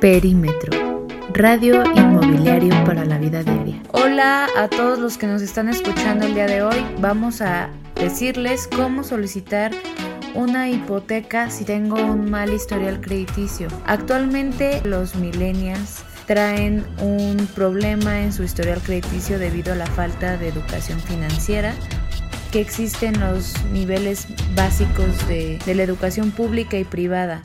Perímetro, radio inmobiliario para la vida diaria. Hola a todos los que nos están escuchando el día de hoy. Vamos a decirles cómo solicitar una hipoteca si tengo un mal historial crediticio. Actualmente los millennials traen un problema en su historial crediticio debido a la falta de educación financiera que existen los niveles básicos de, de la educación pública y privada.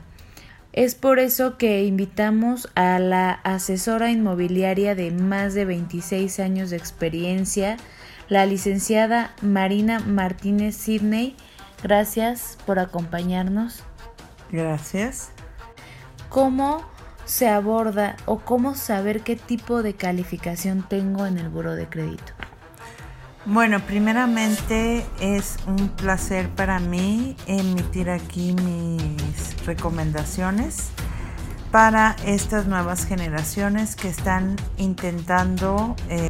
Es por eso que invitamos a la asesora inmobiliaria de más de 26 años de experiencia, la licenciada Marina Martínez Sidney. Gracias por acompañarnos. Gracias. ¿Cómo se aborda o cómo saber qué tipo de calificación tengo en el buro de crédito? Bueno, primeramente es un placer para mí emitir aquí mis recomendaciones para estas nuevas generaciones que están intentando eh,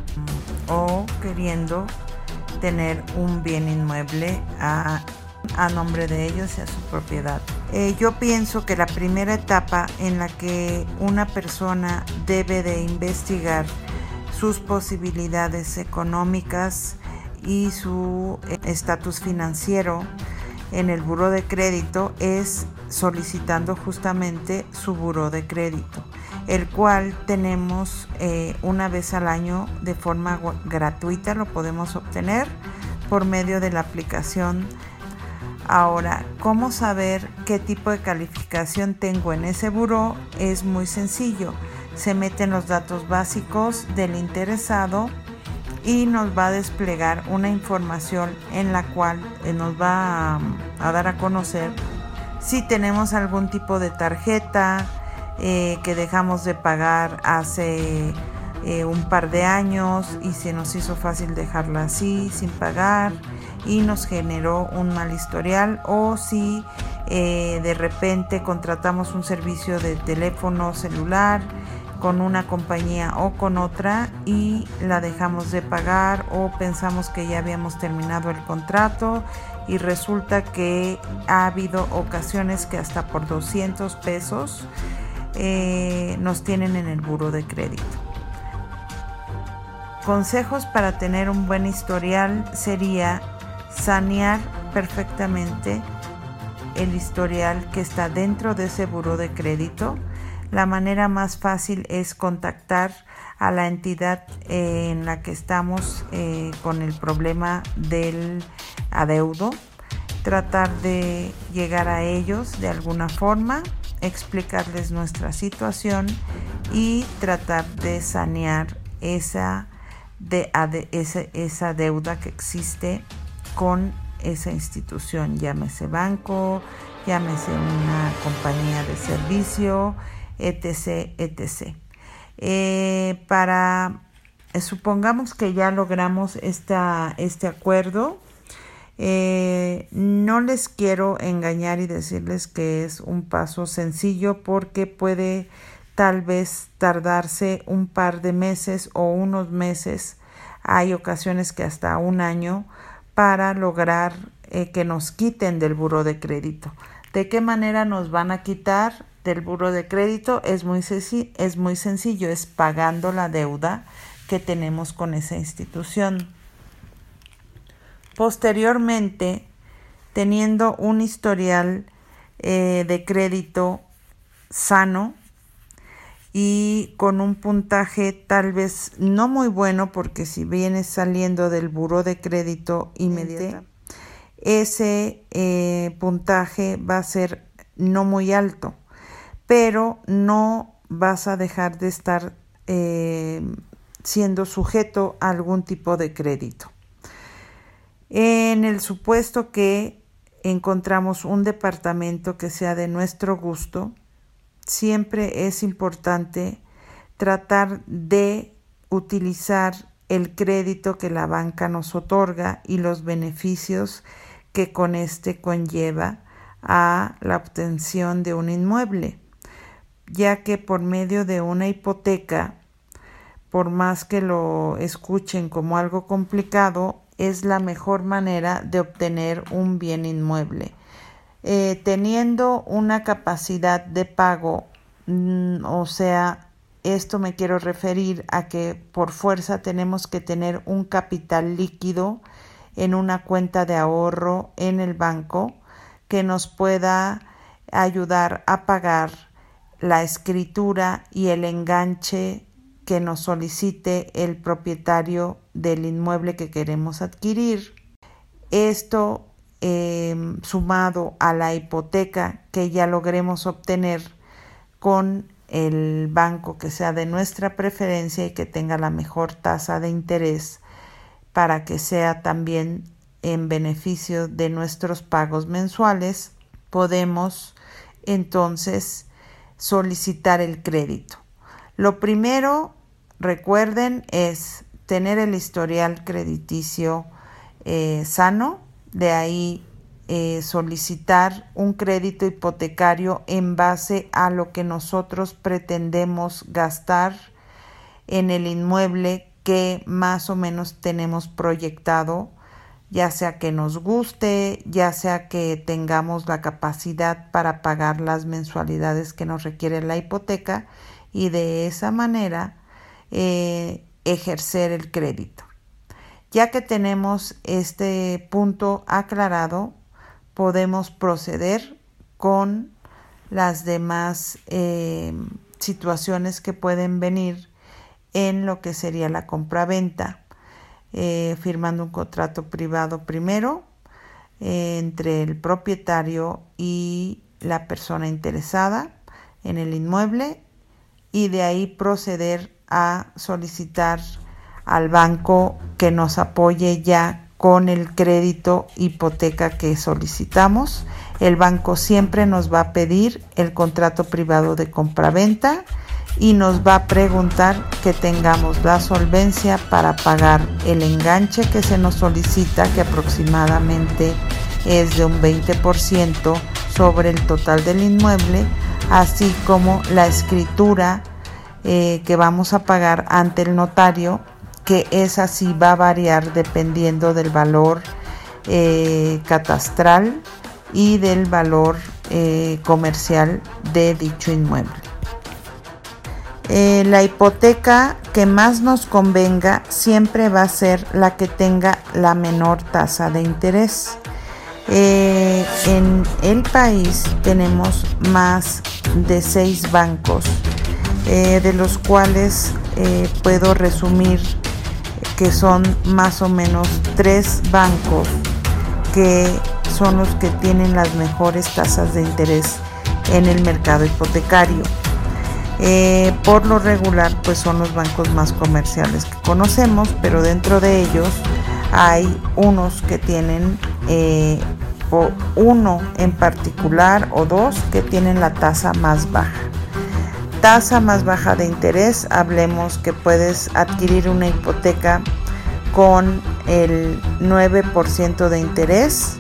o queriendo tener un bien inmueble a, nombre de ellos y a su propiedad. Eh, yo pienso que la primera etapa en la que una persona debe de investigar sus posibilidades económicas y su eh, estatus financiero en el buro de crédito es solicitando justamente su buro de crédito, el cual tenemos eh, una vez al año de forma gratuita, lo podemos obtener por medio de la aplicación. Ahora, ¿cómo saber qué tipo de calificación tengo en ese buro? Es muy sencillo. Se meten los datos básicos del interesado y nos va a desplegar una información en la cual eh, nos va a, dar a conocer si tenemos algún tipo de tarjeta eh, que dejamos de pagar hace eh, un par de años y se nos hizo fácil dejarla así sin pagar y nos generó un mal historial o si de repente contratamos un servicio de teléfono celular con una compañía o con otra y la dejamos de pagar o pensamos que ya habíamos terminado el contrato y resulta que ha habido ocasiones que hasta por 200 pesos eh, nos tienen en el buro de crédito. Consejos para tener un buen historial sería sanear perfectamente el historial que está dentro de ese buro de crédito la manera más fácil es contactar a la entidad eh, en la que estamos eh, con el problema del adeudo, tratar de llegar a ellos de alguna forma, explicarles nuestra situación y tratar de sanear esa, de, esa, esa deuda que existe con esa institución, llámese banco, llámese una compañía de servicio, etc., etc. Eh, para, eh, supongamos que ya logramos esta, este acuerdo, eh, no les quiero engañar y decirles que es un paso sencillo porque puede tal vez tardarse un par de meses o unos meses. Hay ocasiones que hasta un año para lograr que nos quiten del buro de crédito. ¿De qué manera nos van a quitar? Del buro de crédito es muy, es muy sencillo, es pagando la deuda que tenemos con esa institución. Posteriormente, teniendo un historial eh, de crédito sano y con un puntaje tal vez no muy bueno porque si vienes saliendo del buro de crédito inmediato, ese eh, puntaje va a ser no muy alto pero no vas a dejar de estar eh, siendo sujeto a algún tipo de crédito. En el supuesto que encontramos un departamento que sea de nuestro gusto, siempre es importante tratar de utilizar el crédito que la banca nos otorga y los beneficios que con este conlleva a la obtención de un inmueble ya que por medio de una hipoteca, por más que lo escuchen como algo complicado, es la mejor manera de obtener un bien inmueble. Eh, teniendo una capacidad de pago mm, o sea, esto me quiero referir a que por fuerza tenemos que tener un capital líquido en una cuenta de ahorro en el banco que nos pueda ayudar a pagar la escritura y el enganche que nos solicite el propietario del inmueble que queremos adquirir. Esto em, sumado a la hipoteca que ya logremos obtener con el banco que sea de nuestra preferencia y que tenga la mejor tasa de interés para que sea también en beneficio de nuestros pagos mensuales, podemos entonces solicitar el crédito. Lo primero, recuerden, es tener el historial crediticio eh, sano, de ahí eh, solicitar un crédito hipotecario en base a lo que nosotros pretendemos gastar en el inmueble que más o menos tenemos proyectado, ya sea que nos guste, ya sea que tengamos la capacidad para pagar las mensualidades que nos requiere la hipoteca y de esa manera eh, ejercer el crédito. Ya que tenemos este punto aclarado, podemos proceder con las demás eh, situaciones que pueden venir en lo que sería la compraventa, eh, firmando un contrato privado primero eh, entre el propietario y la persona interesada en el inmueble y de ahí proceder a solicitar al banco que nos apoye ya con el crédito hipoteca que solicitamos. El banco siempre nos va a pedir el contrato privado de compraventa y nos va a preguntar que tengamos la solvencia para pagar el enganche que se nos solicita, que aproximadamente es de un 20% sobre el total del inmueble, así como la escritura eh, que vamos a pagar ante el notario que esa sí va a variar dependiendo del valor eh, catastral y del valor eh, comercial de dicho inmueble. Eh, la hipoteca que más nos convenga siempre va a ser la que tenga la menor tasa de interés. en el país tenemos más de seis bancos, de los cuales puedo resumir que son más o menos tres bancos que son los que tienen las mejores tasas de interés en el mercado hipotecario. Eh, por lo regular, pues son los bancos más comerciales que conocemos, pero dentro de ellos hay unos que tienen eh, uno en particular o dos que tienen la tasa más baja tasa más baja de interés, hablemos que puedes adquirir una hipoteca con el 9% de interés.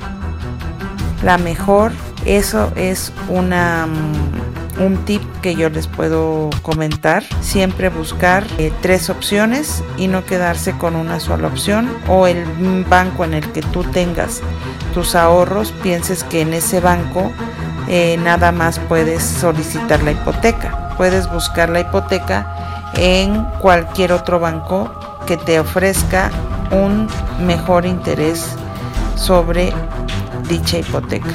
La mejor, eso es una mm, un tip que yo les puedo comentar. Siempre buscar eh, tres opciones y no quedarse con una sola opción o el banco en el que tú tengas tus ahorros, pienses que en ese banco eh, nada más puedes solicitar la hipoteca puedes buscar la hipoteca en cualquier otro banco que te ofrezca un mejor interés sobre dicha hipoteca.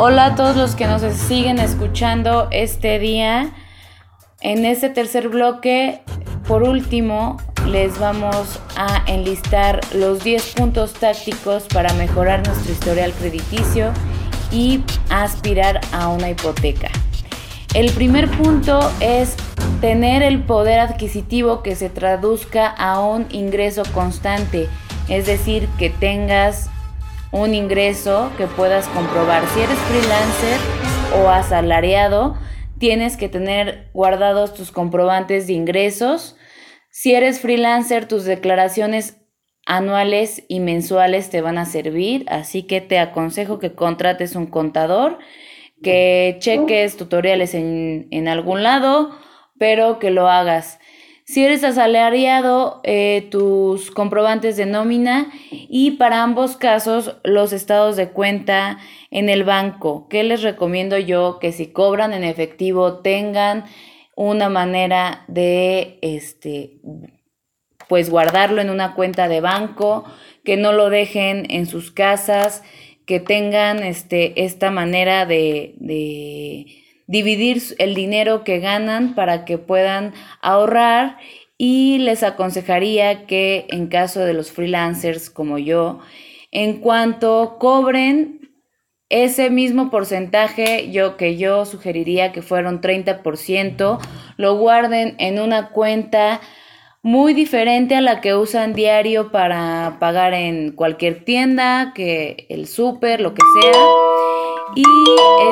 Hola a todos los que nos siguen escuchando este día. En este tercer bloque, por último, les vamos a enlistar los 10 puntos tácticos para mejorar nuestro historial crediticio y aspirar a una hipoteca. El primer punto es tener el poder adquisitivo que se traduzca a un ingreso constante, es decir, que tengas un ingreso que puedas comprobar. Si eres freelancer o asalariado, tienes que tener guardados tus comprobantes de ingresos. Si eres freelancer, tus declaraciones anuales y mensuales te van a servir, así que te aconsejo que contrates un contador, que cheques tutoriales en, en algún lado, pero que lo hagas. Si eres asalariado, eh, tus comprobantes de nómina y para ambos casos los estados de cuenta en el banco. ¿Qué les recomiendo yo? Que si cobran en efectivo tengan una manera de este pues guardarlo en una cuenta de banco, que no lo dejen en sus casas, que tengan este, esta manera de, de dividir el dinero que ganan para que puedan ahorrar y les aconsejaría que en caso de los freelancers como yo, en cuanto cobren ese mismo porcentaje, yo que yo sugeriría que fueron 30%, lo guarden en una cuenta muy diferente a la que usan diario para pagar en cualquier tienda, que el súper, lo que sea. Y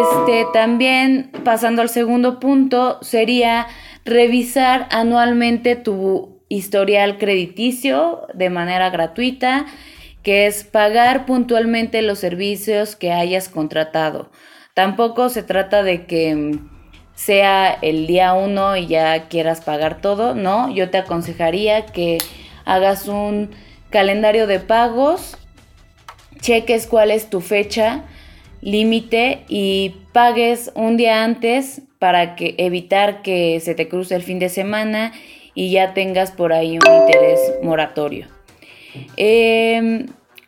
este también pasando al segundo punto sería revisar anualmente tu historial crediticio de manera gratuita, que es pagar puntualmente los servicios que hayas contratado. Tampoco se trata de que sea el día uno y ya quieras pagar todo, no, yo te aconsejaría que hagas un calendario de pagos, cheques cuál es tu fecha límite y pagues un día antes para que evitar que se te cruce el fin de semana y ya tengas por ahí un interés moratorio. Em,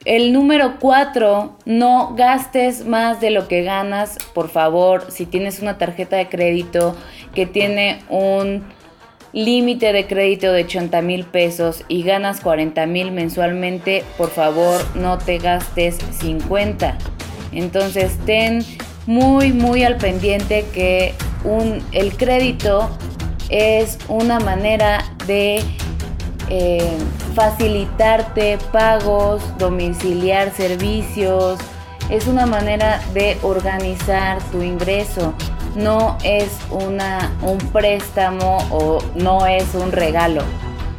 el número cuatro, no gastes más de lo que ganas, por favor. Si tienes una tarjeta de crédito que tiene un límite de crédito de 80 mil pesos y ganas 40 mil mensualmente, por favor no te gastes 50. Entonces ten muy, muy al pendiente que un, el crédito es una manera de eh, facilitarte pagos, domiciliar servicios, es una manera de organizar tu ingreso, no es una, un préstamo o no es un regalo.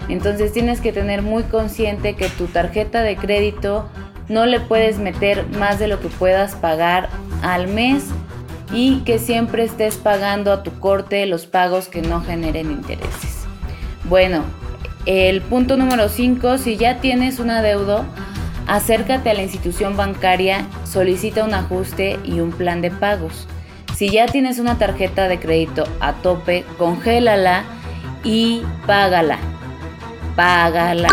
Entonces tienes que tener muy consciente que tu tarjeta de crédito no le puedes meter más de lo que puedas pagar al mes y que siempre estés pagando a tu corte los pagos que no generen intereses. Bueno, el punto número 5, si ya tienes un adeudo, acércate a la institución bancaria, solicita un ajuste y un plan de pagos. Si ya tienes una tarjeta de crédito a tope, congélala y págala. Págala.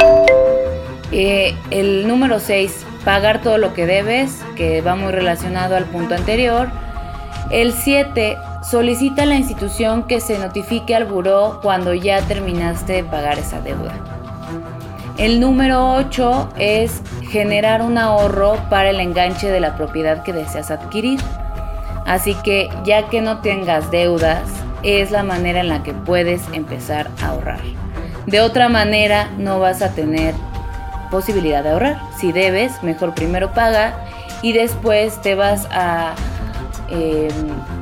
Eh, el número 6, pagar todo lo que debes, que va muy relacionado al punto anterior. El 7, Solicita a la institución que se notifique al buró cuando ya terminaste de pagar esa deuda. El número 8 es generar un ahorro para el enganche de la propiedad que deseas adquirir. Así que ya que no tengas deudas, es la manera en la que puedes empezar a ahorrar. De otra manera, no vas a tener posibilidad de ahorrar. Si debes, mejor primero paga y después te vas a... Em,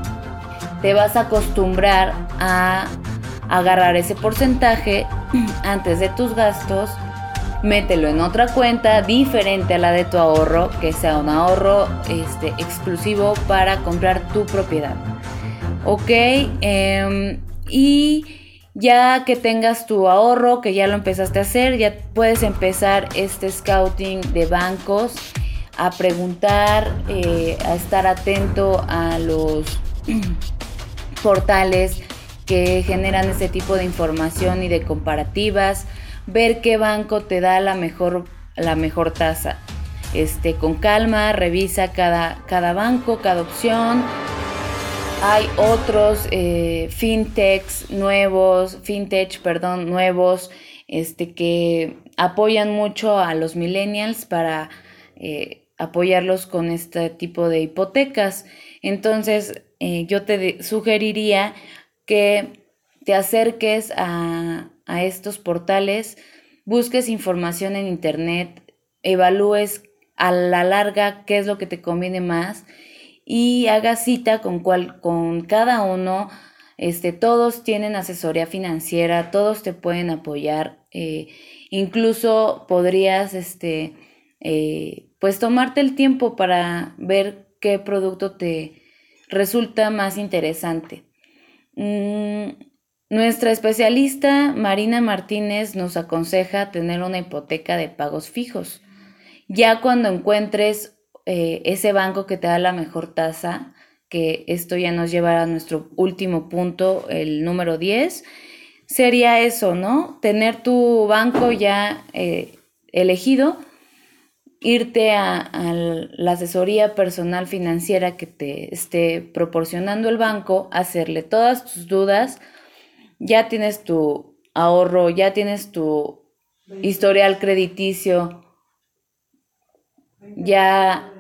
te vas a acostumbrar a agarrar ese porcentaje antes de tus gastos, mételo en otra cuenta diferente a la de tu ahorro, que sea un ahorro este, exclusivo para comprar tu propiedad. Ok, em, y ya que tengas tu ahorro, que ya lo empezaste a hacer, ya puedes empezar este scouting de bancos, a preguntar, eh, a estar atento a los portales que generan ese tipo de información y de comparativas, ver qué banco te da la mejor, la mejor tasa. Este, con calma, revisa cada, cada banco, cada opción. Hay otros eh, fintechs nuevos, fintech, perdón, nuevos, este, que apoyan mucho a los millennials para eh, apoyarlos con este tipo de hipotecas. Entonces, eh, yo te sugeriría que te acerques a, estos portales, busques información en internet, evalúes a la larga qué es lo que te conviene más y haga cita con, cual, con cada uno. Este, todos tienen asesoría financiera, todos te pueden apoyar. Eh, incluso podrías, este, eh, pues tomarte el tiempo para ver qué producto te resulta más interesante. Mm, nuestra especialista Marina Martínez nos aconseja tener una hipoteca de pagos fijos. Ya cuando encuentres eh, ese banco que te da la mejor tasa, que esto ya nos lleva a nuestro último punto, el número 10, sería eso, ¿no? Tener tu banco ya eh, elegido, irte a, la asesoría personal financiera que te esté proporcionando el banco, hacerle todas tus dudas, ya tienes tu ahorro, ya tienes tu historial crediticio, ya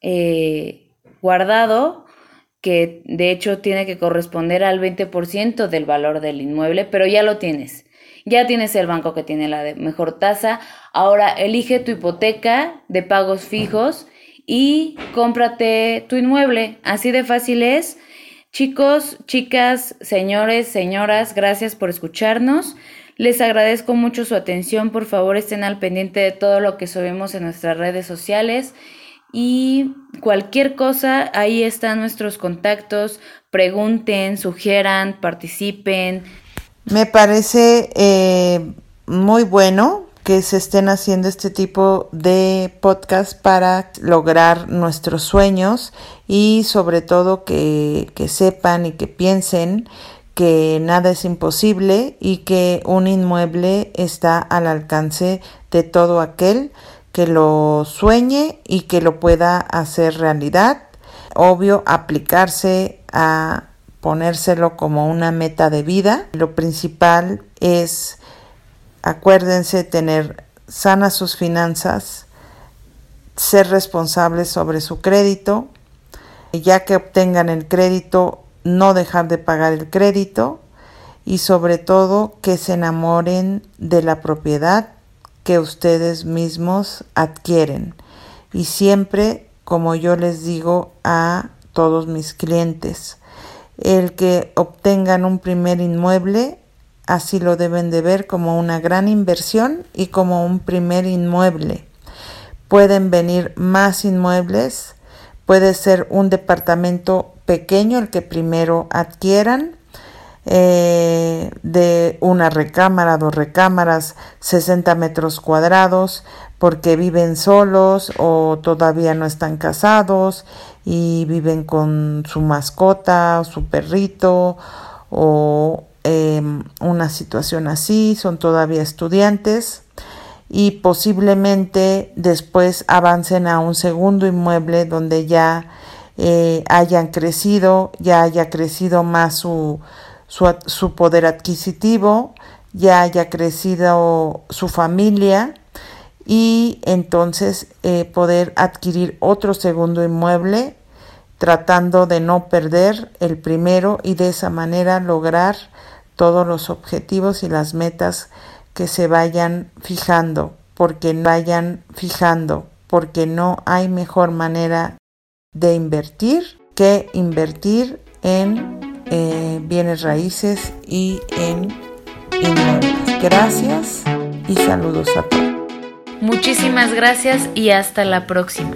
eh, guardado, que de hecho tiene que corresponder al 20% del valor del inmueble, pero ya lo tienes. Ya tienes el banco que tiene la mejor tasa. Ahora elige tu hipoteca de pagos fijos y cómprate tu inmueble. Así de fácil es. Chicos, chicas, señores, señoras, gracias por escucharnos. Les agradezco mucho su atención. Por favor, estén al pendiente de todo lo que subimos en nuestras redes sociales. Y cualquier cosa, ahí están nuestros contactos. Pregunten, sugieran, participen. Me parece eh, muy bueno que se estén haciendo este tipo de podcast para lograr nuestros sueños y sobre todo que, que sepan y que piensen que nada es imposible y que un inmueble está al alcance de todo aquel que lo sueñe y que lo pueda hacer realidad. Obvio, aplicarse a ponérselo como una meta de vida. Lo principal es, acuérdense, tener sanas sus finanzas, ser responsables sobre su crédito. Ya que obtengan el crédito, no dejar de pagar el crédito y sobre todo que se enamoren de la propiedad que ustedes mismos adquieren. Y siempre, como yo les digo a todos mis clientes, el que obtengan un primer inmueble, así lo deben de ver como una gran inversión y como un primer inmueble. Pueden venir más inmuebles, puede ser un departamento pequeño el que primero adquieran eh, de una recámara, dos recámaras, 60 metros cuadrados, porque viven solos o todavía no están casados y viven con su mascota, su perrito o em, una situación así, son todavía estudiantes y posiblemente después avancen a un segundo inmueble donde ya eh, hayan crecido, ya haya crecido más su, poder adquisitivo, ya haya crecido su familia y entonces eh, poder adquirir otro segundo inmueble tratando de no perder el primero y de esa manera lograr todos los objetivos y las metas que se vayan fijando, porque vayan fijando, porque no hay mejor manera de invertir que invertir en eh, bienes raíces y en inmuebles. Gracias y saludos a todos. Muchísimas gracias y hasta la próxima.